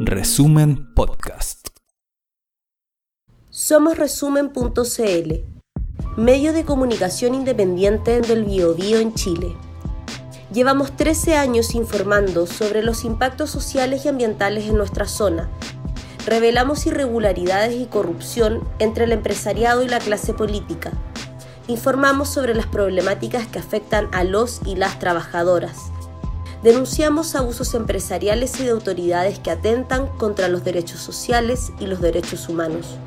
Resumen Podcast. Somos resumen.cl, medio de comunicación independiente del Biobío en Chile. Llevamos 13 años informando sobre los impactos sociales y ambientales en nuestra zona. Revelamos irregularidades y corrupción entre el empresariado y la clase política. Informamos sobre las problemáticas que afectan a los y las trabajadoras denunciamos abusos empresariales y de autoridades que atentan contra los derechos sociales y los derechos humanos.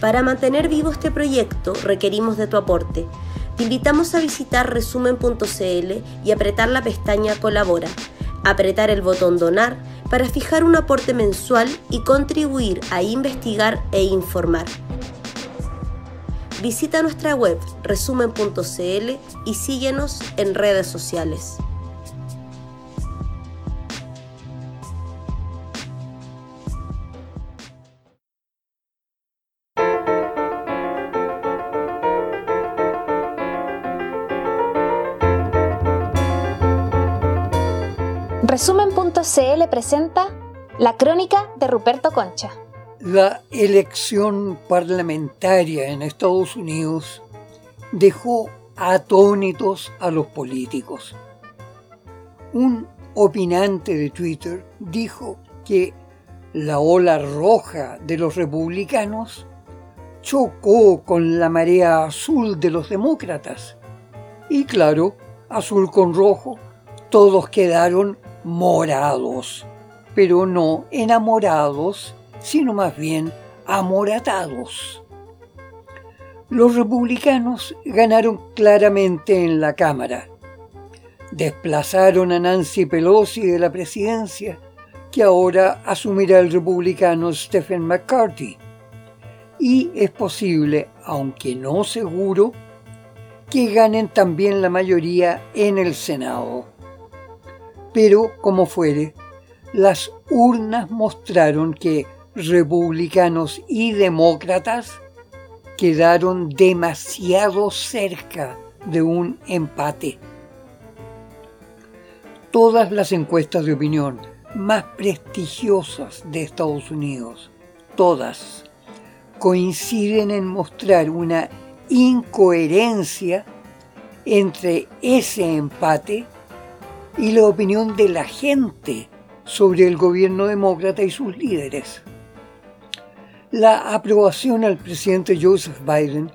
Para mantener vivo este proyecto requerimos de tu aporte. Te invitamos a visitar resumen.cl y apretar la pestaña Colabora, apretar el botón Donar para fijar un aporte mensual y contribuir a investigar e informar. Visita nuestra web resumen.cl y síguenos en redes sociales. Resumen.cl presenta la crónica de Ruperto Concha. La elección parlamentaria en Estados Unidos dejó atónitos a los políticos. Un opinante de Twitter dijo que la ola roja de los republicanos chocó con la marea azul de los demócratas. Y claro, azul con rojo, todos quedaron morados, pero no enamorados, sino más bien amoratados. Los republicanos ganaron claramente en la Cámara. Desplazaron a Nancy Pelosi de la presidencia, que ahora asumirá el republicano Stephen McCarthy. Y es posible, aunque no seguro, que ganen también la mayoría en el Senado. Pero, como fuere, las urnas mostraron que republicanos y demócratas quedaron demasiado cerca de un empate. Todas las encuestas de opinión más prestigiosas de Estados Unidos, todas, coinciden en mostrar una incoherencia entre ese empate y la opinión de la gente sobre el gobierno demócrata y sus líderes. La aprobación al presidente Joseph Biden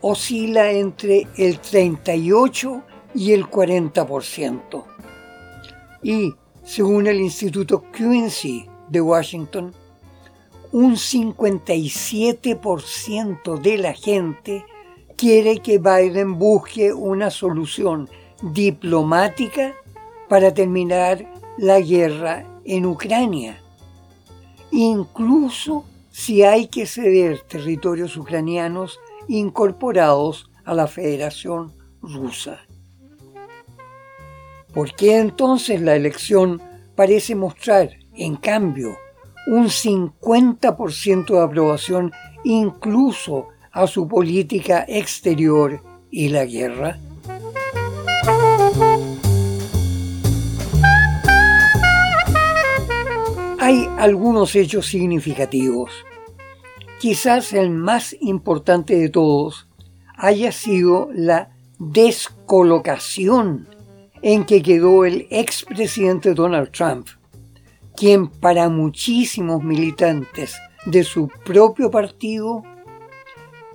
oscila entre el 38 y el 40%. Y, según el Instituto Quincy de Washington, un 57% de la gente quiere que Biden busque una solución diplomática para terminar la guerra en Ucrania, incluso si hay que ceder territorios ucranianos incorporados a la Federación Rusa. ¿Por qué entonces la elección parece mostrar, en cambio, un 50% de aprobación incluso a su política exterior y la guerra? Algunos hechos significativos. Quizás el más importante de todos haya sido la descolocación en que quedó el expresidente Donald Trump, quien para muchísimos militantes de su propio partido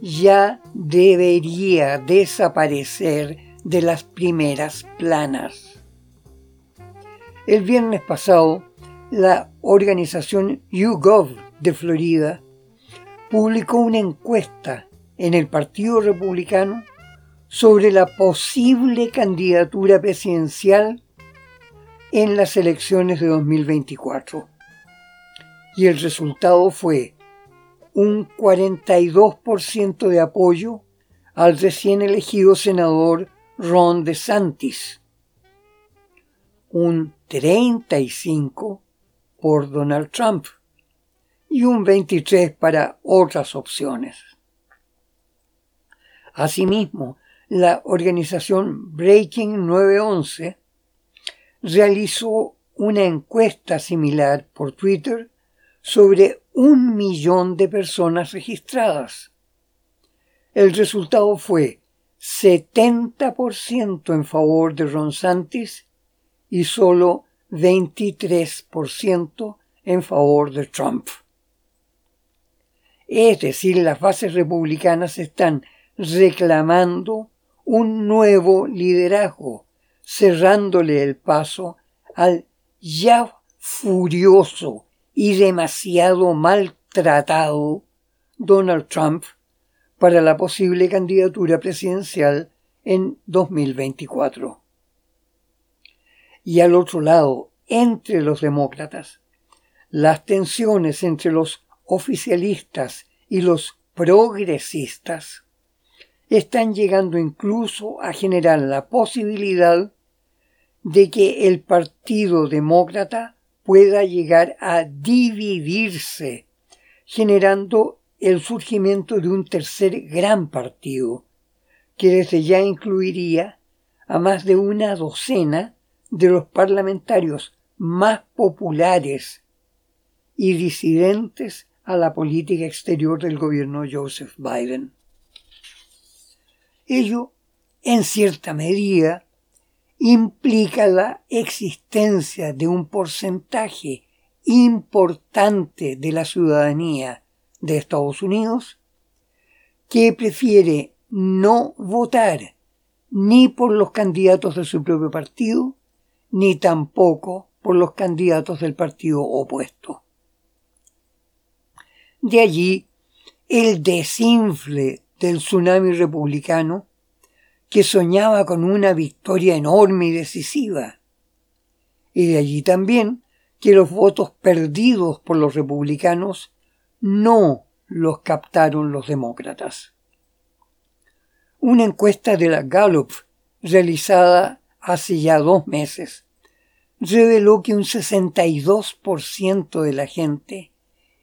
ya debería desaparecer de las primeras planas. El viernes pasado, la organización YouGov de Florida publicó una encuesta en el Partido Republicano sobre la posible candidatura presidencial en las elecciones de 2024. Y el resultado fue un 42% de apoyo al recién elegido senador Ron DeSantis, un 35% por Donald Trump y un 23 para otras opciones. Asimismo, la organización Breaking 911 realizó una encuesta similar por Twitter sobre un millón de personas registradas. El resultado fue 70% en favor de Ron Santis y solo 23% en favor de Trump. Es decir, las bases republicanas están reclamando un nuevo liderazgo, cerrándole el paso al ya furioso y demasiado maltratado Donald Trump para la posible candidatura presidencial en 2024. Y al otro lado, entre los demócratas, las tensiones entre los oficialistas y los progresistas están llegando incluso a generar la posibilidad de que el Partido Demócrata pueda llegar a dividirse, generando el surgimiento de un tercer gran partido, que desde ya incluiría a más de una docena de los parlamentarios más populares y disidentes a la política exterior del gobierno Joseph Biden. Ello, en cierta medida, implica la existencia de un porcentaje importante de la ciudadanía de Estados Unidos que prefiere no votar ni por los candidatos de su propio partido, ni tampoco por los candidatos del partido opuesto. De allí el desinfle del tsunami republicano que soñaba con una victoria enorme y decisiva. Y de allí también que los votos perdidos por los republicanos no los captaron los demócratas. Una encuesta de la Gallup realizada hace ya dos meses reveló que un 62% de la gente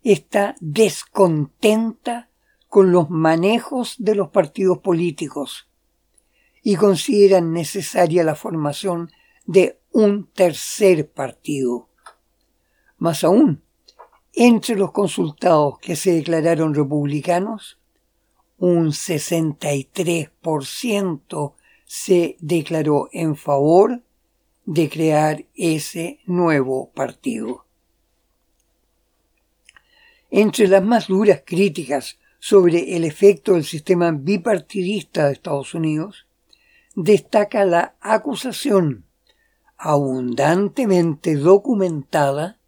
está descontenta con los manejos de los partidos políticos y consideran necesaria la formación de un tercer partido. Más aún, entre los consultados que se declararon republicanos, un 63% se declaró en favor de crear ese nuevo partido. Entre las más duras críticas sobre el efecto del sistema bipartidista de Estados Unidos destaca la acusación abundantemente documentada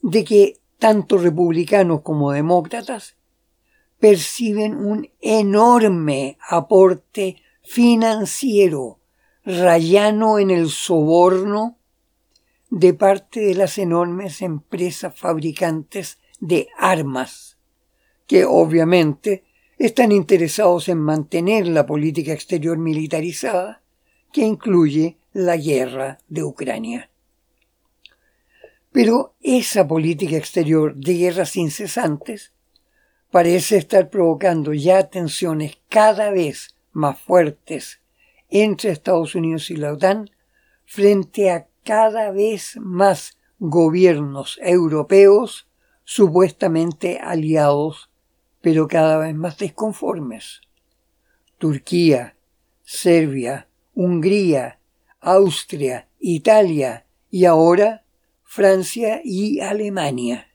de que tanto republicanos como demócratas perciben un enorme aporte financiero rayano en el soborno de parte de las enormes empresas fabricantes de armas, que obviamente están interesados en mantener la política exterior militarizada que incluye la guerra de Ucrania. Pero esa política exterior de guerras incesantes parece estar provocando ya tensiones cada vez más fuertes entre Estados Unidos y la OTAN frente a cada vez más gobiernos europeos supuestamente aliados pero cada vez más desconformes. Turquía, Serbia, Hungría, Austria, Italia y ahora Francia y Alemania.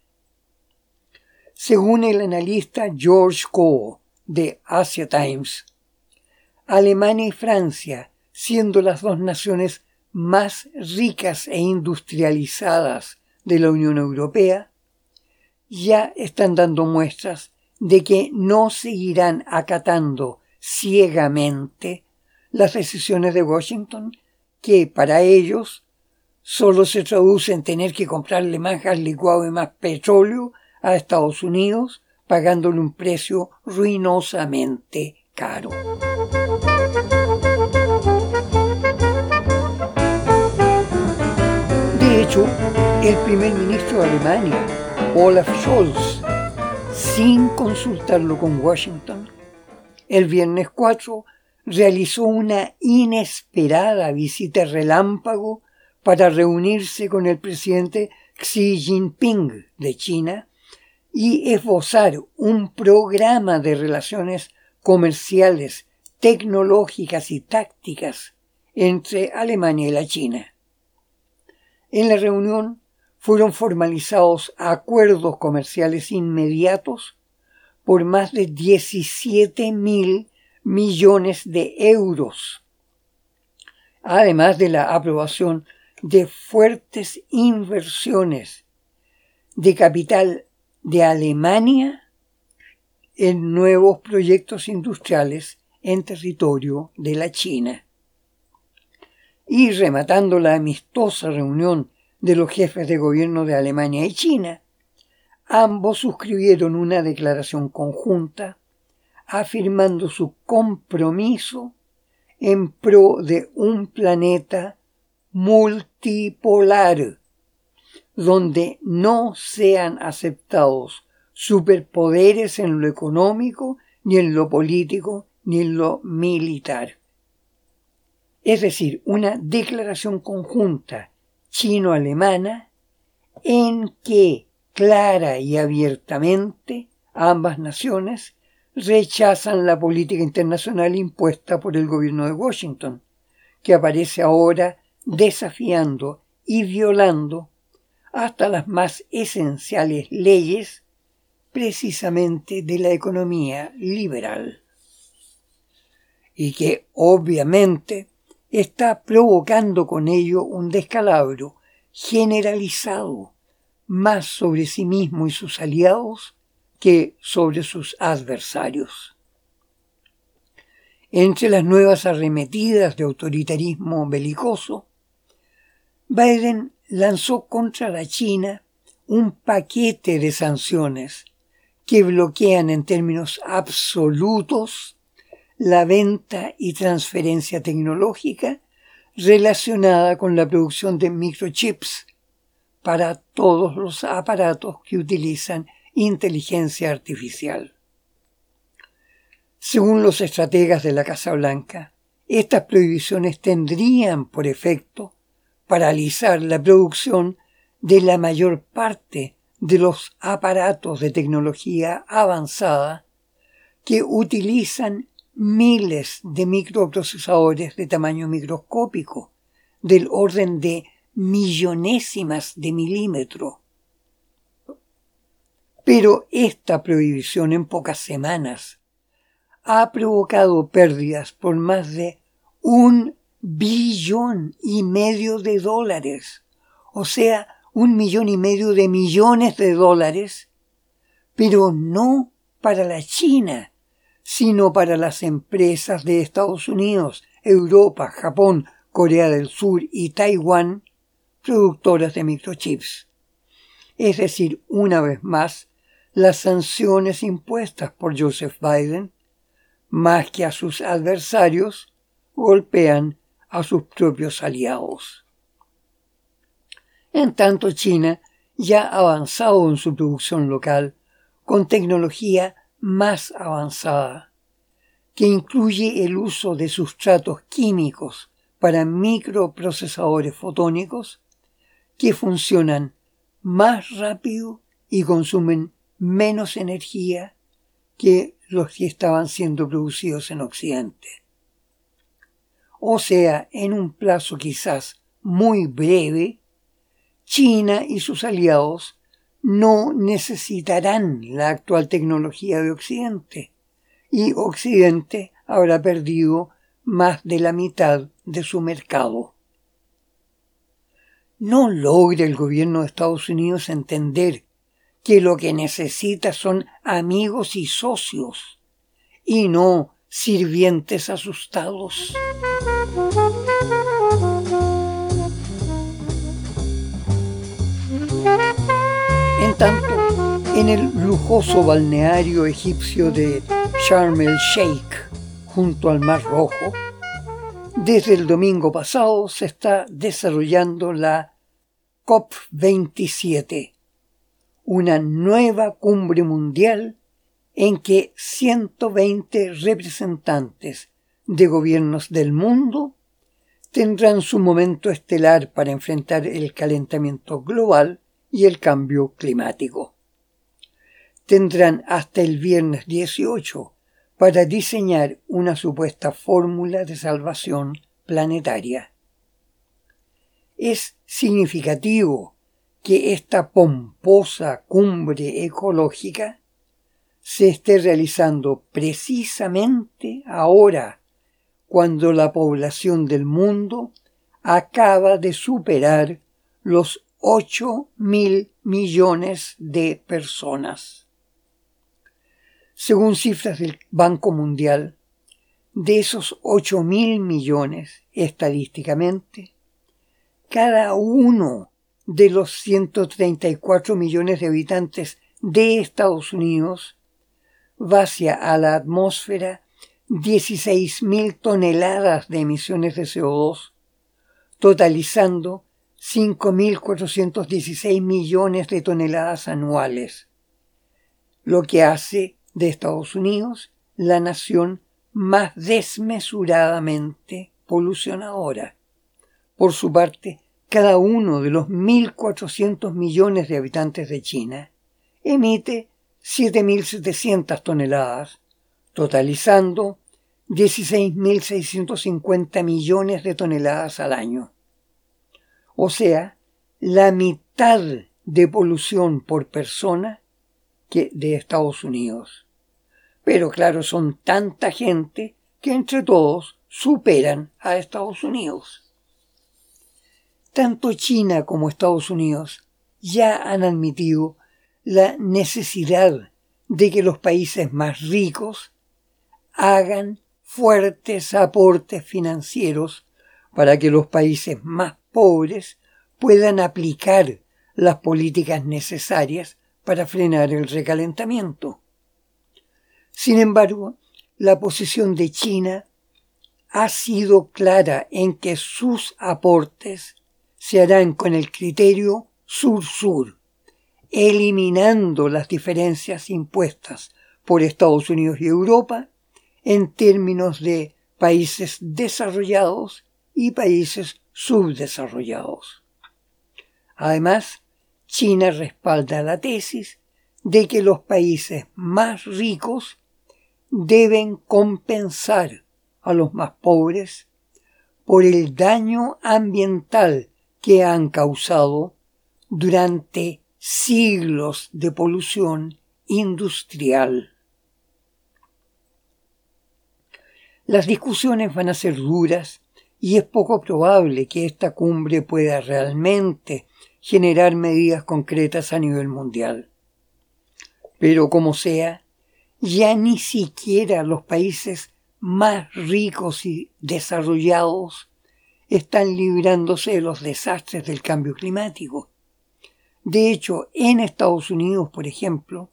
Según el analista George Coe de Asia Times, Alemania y Francia, siendo las dos naciones más ricas e industrializadas de la Unión Europea, ya están dando muestras de que no seguirán acatando ciegamente las decisiones de Washington, que para ellos solo se traduce en tener que comprarle más gas licuado y más petróleo a Estados Unidos, pagándole un precio ruinosamente caro. El primer ministro de Alemania, Olaf Scholz, sin consultarlo con Washington, el viernes 4 realizó una inesperada visita relámpago para reunirse con el presidente Xi Jinping de China y esbozar un programa de relaciones comerciales, tecnológicas y tácticas entre Alemania y la China. En la reunión fueron formalizados acuerdos comerciales inmediatos por más de 17 mil millones de euros, además de la aprobación de fuertes inversiones de capital de Alemania en nuevos proyectos industriales en territorio de la China. Y rematando la amistosa reunión de los jefes de gobierno de Alemania y China, ambos suscribieron una declaración conjunta afirmando su compromiso en pro de un planeta multipolar, donde no sean aceptados superpoderes en lo económico, ni en lo político, ni en lo militar. Es decir, una declaración conjunta chino-alemana en que clara y abiertamente ambas naciones rechazan la política internacional impuesta por el gobierno de Washington, que aparece ahora desafiando y violando hasta las más esenciales leyes precisamente de la economía liberal. Y que obviamente está provocando con ello un descalabro generalizado más sobre sí mismo y sus aliados que sobre sus adversarios. Entre las nuevas arremetidas de autoritarismo belicoso, Biden lanzó contra la China un paquete de sanciones que bloquean en términos absolutos la venta y transferencia tecnológica relacionada con la producción de microchips para todos los aparatos que utilizan inteligencia artificial. Según los estrategas de la Casa Blanca, estas prohibiciones tendrían por efecto paralizar la producción de la mayor parte de los aparatos de tecnología avanzada que utilizan miles de microprocesadores de tamaño microscópico, del orden de millonésimas de milímetro. Pero esta prohibición en pocas semanas ha provocado pérdidas por más de un billón y medio de dólares, o sea, un millón y medio de millones de dólares, pero no para la China, sino para las empresas de Estados Unidos, Europa, Japón, Corea del Sur y Taiwán, productoras de microchips. Es decir, una vez más, las sanciones impuestas por Joseph Biden, más que a sus adversarios, golpean a sus propios aliados. En tanto, China ya ha avanzado en su producción local con tecnología más avanzada, que incluye el uso de sustratos químicos para microprocesadores fotónicos que funcionan más rápido y consumen menos energía que los que estaban siendo producidos en Occidente. O sea, en un plazo quizás muy breve, China y sus aliados no necesitarán la actual tecnología de Occidente y Occidente habrá perdido más de la mitad de su mercado no logra el gobierno de Estados Unidos entender que lo que necesita son amigos y socios y no sirvientes asustados. En tanto, en el lujoso balneario egipcio de Sharm el Sheikh, junto al Mar Rojo, desde el domingo pasado se está desarrollando la COP27, una nueva cumbre mundial en que 120 representantes de gobiernos del mundo tendrán su momento estelar para enfrentar el calentamiento global y el cambio climático. Tendrán hasta el viernes 18 para diseñar una supuesta fórmula de salvación planetaria. Es significativo que esta pomposa cumbre ecológica se esté realizando precisamente ahora, cuando la población del mundo acaba de superar los 8 mil millones de personas. Según cifras del Banco Mundial, de esos 8 mil millones, estadísticamente, cada uno de los 134 millones de habitantes de Estados Unidos vacia a la atmósfera 16.000 toneladas de emisiones de CO2, totalizando 5.416 millones de toneladas anuales, lo que hace de Estados Unidos la nación más desmesuradamente polucionadora. Por su parte, cada uno de los 1.400 millones de habitantes de China emite 7.700 toneladas, totalizando 16.650 millones de toneladas al año. O sea, la mitad de polución por persona que de Estados Unidos. Pero claro, son tanta gente que entre todos superan a Estados Unidos. Tanto China como Estados Unidos ya han admitido la necesidad de que los países más ricos hagan fuertes aportes financieros para que los países más pobres puedan aplicar las políticas necesarias para frenar el recalentamiento. Sin embargo, la posición de China ha sido clara en que sus aportes se harán con el criterio sur-sur, eliminando las diferencias impuestas por Estados Unidos y Europa en términos de países desarrollados y países subdesarrollados. Además, China respalda la tesis de que los países más ricos deben compensar a los más pobres por el daño ambiental que han causado durante siglos de polución industrial. Las discusiones van a ser duras y es poco probable que esta cumbre pueda realmente generar medidas concretas a nivel mundial. Pero como sea, ya ni siquiera los países más ricos y desarrollados están librándose de los desastres del cambio climático. De hecho, en Estados Unidos, por ejemplo,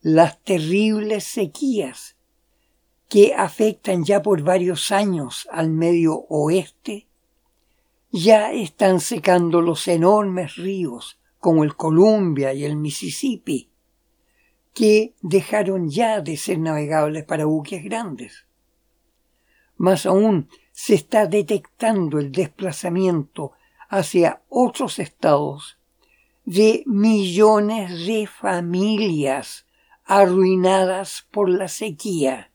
las terribles sequías que afectan ya por varios años al medio oeste, ya están secando los enormes ríos como el Columbia y el Mississippi, que dejaron ya de ser navegables para buques grandes. Más aún, se está detectando el desplazamiento hacia otros estados de millones de familias arruinadas por la sequía.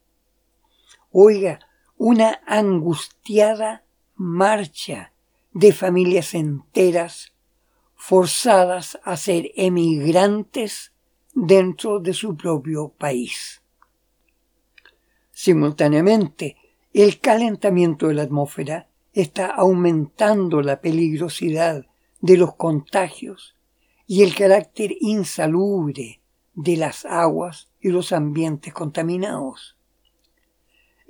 Oiga, una angustiada marcha de familias enteras forzadas a ser emigrantes dentro de su propio país. Simultáneamente, el calentamiento de la atmósfera está aumentando la peligrosidad de los contagios y el carácter insalubre de las aguas y los ambientes contaminados.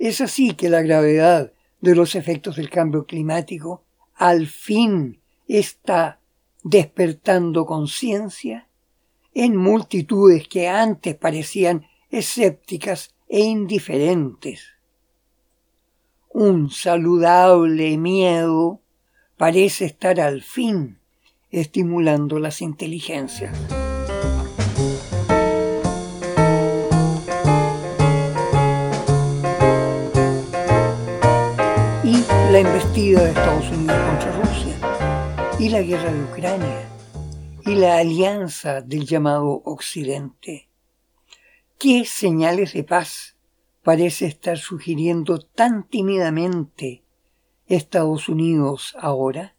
Es así que la gravedad de los efectos del cambio climático al fin está despertando conciencia en multitudes que antes parecían escépticas e indiferentes. Un saludable miedo parece estar al fin estimulando las inteligencias. La embestida de Estados Unidos contra Rusia y la guerra de Ucrania y la alianza del llamado Occidente. ¿Qué señales de paz parece estar sugiriendo tan tímidamente Estados Unidos ahora?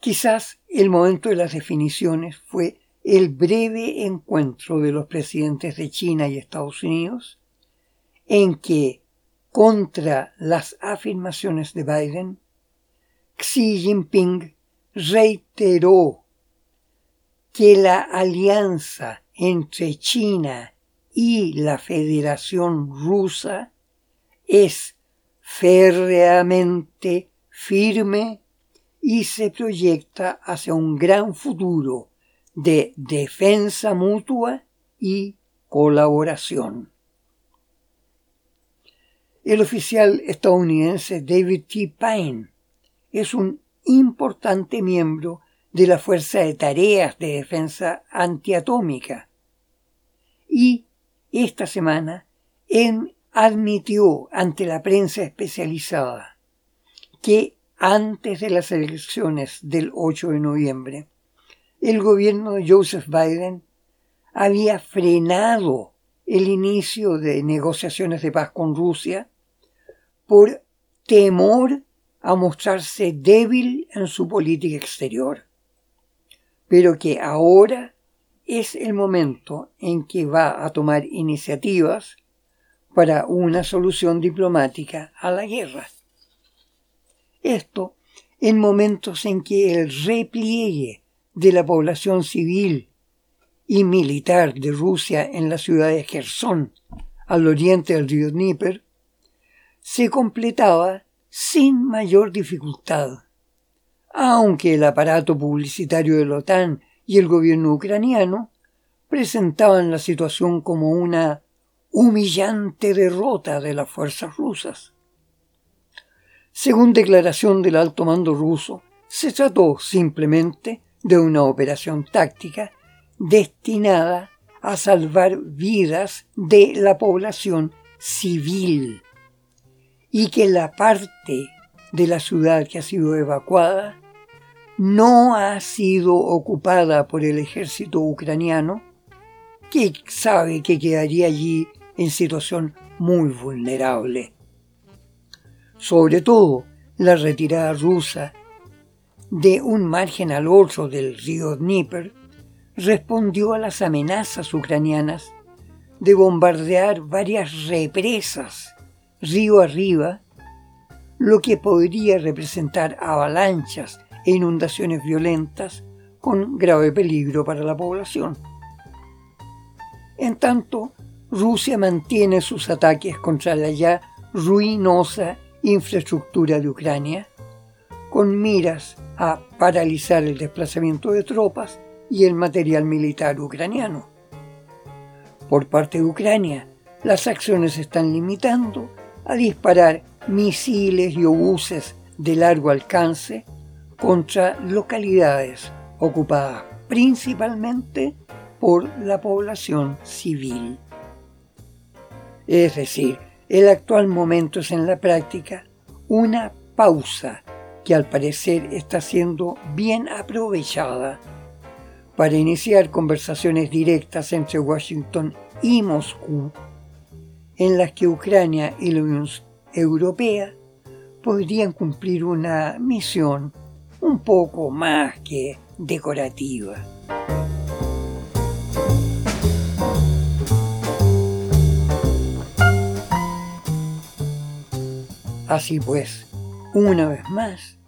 Quizás el momento de las definiciones fue el breve encuentro de los presidentes de China y Estados Unidos, en que, contra las afirmaciones de Biden, Xi Jinping reiteró que la alianza entre China y la Federación Rusa es férreamente firme y se proyecta hacia un gran futuro de defensa mutua y colaboración. El oficial estadounidense David T. Pine es un importante miembro de la Fuerza de Tareas de Defensa Antiatómica y esta semana él admitió ante la prensa especializada que antes de las elecciones del 8 de noviembre el gobierno de Joseph Biden había frenado el inicio de negociaciones de paz con Rusia por temor a mostrarse débil en su política exterior, pero que ahora es el momento en que va a tomar iniciativas para una solución diplomática a la guerra. Esto en momentos en que el repliegue de la población civil y militar de Rusia en la ciudad de Kherson, al oriente del río Dnieper, se completaba sin mayor dificultad, aunque el aparato publicitario de la OTAN y el gobierno ucraniano presentaban la situación como una humillante derrota de las fuerzas rusas. Según declaración del alto mando ruso, se trató simplemente de una operación táctica destinada a salvar vidas de la población civil y que la parte de la ciudad que ha sido evacuada no ha sido ocupada por el ejército ucraniano, que sabe que quedaría allí en situación muy vulnerable. Sobre todo, la retirada rusa de un margen al otro del río Dnieper, respondió a las amenazas ucranianas de bombardear varias represas río arriba, lo que podría representar avalanchas e inundaciones violentas con grave peligro para la población. En tanto, Rusia mantiene sus ataques contra la ya ruinosa infraestructura de Ucrania, con miras a paralizar el desplazamiento de tropas y el material militar ucraniano. Por parte de Ucrania, las acciones están limitando a disparar misiles y obuses de largo alcance contra localidades ocupadas principalmente por la población civil. Es decir, el actual momento es en la práctica una pausa que al parecer está siendo bien aprovechada para iniciar conversaciones directas entre Washington y Moscú, en las que Ucrania y la Unión Europea podrían cumplir una misión un poco más que decorativa. Así pues, una vez más,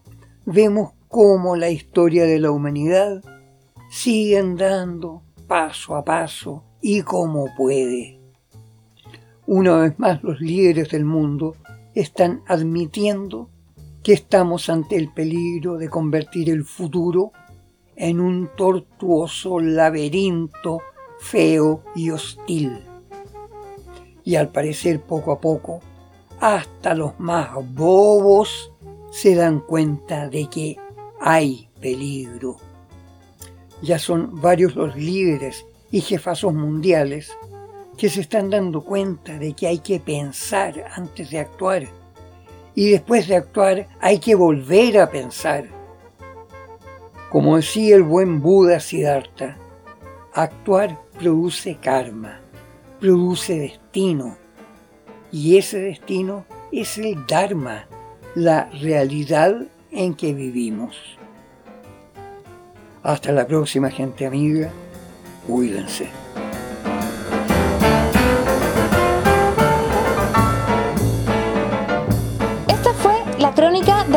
vemos cómo la historia de la humanidad sigue andando paso a paso y como puede. Una vez más los líderes del mundo están admitiendo que estamos ante el peligro de convertir el futuro en un tortuoso laberinto feo y hostil. Y al parecer poco a poco, hasta los más bobos se dan cuenta de que hay peligro. Ya son varios los líderes y jefazos mundiales que se están dando cuenta de que hay que pensar antes de actuar y después de actuar hay que volver a pensar. Como decía el buen Buda Siddhartha, actuar produce karma, produce destino, y ese destino es el Dharma, la realidad en que vivimos. Hasta la próxima gente amiga, cuídense.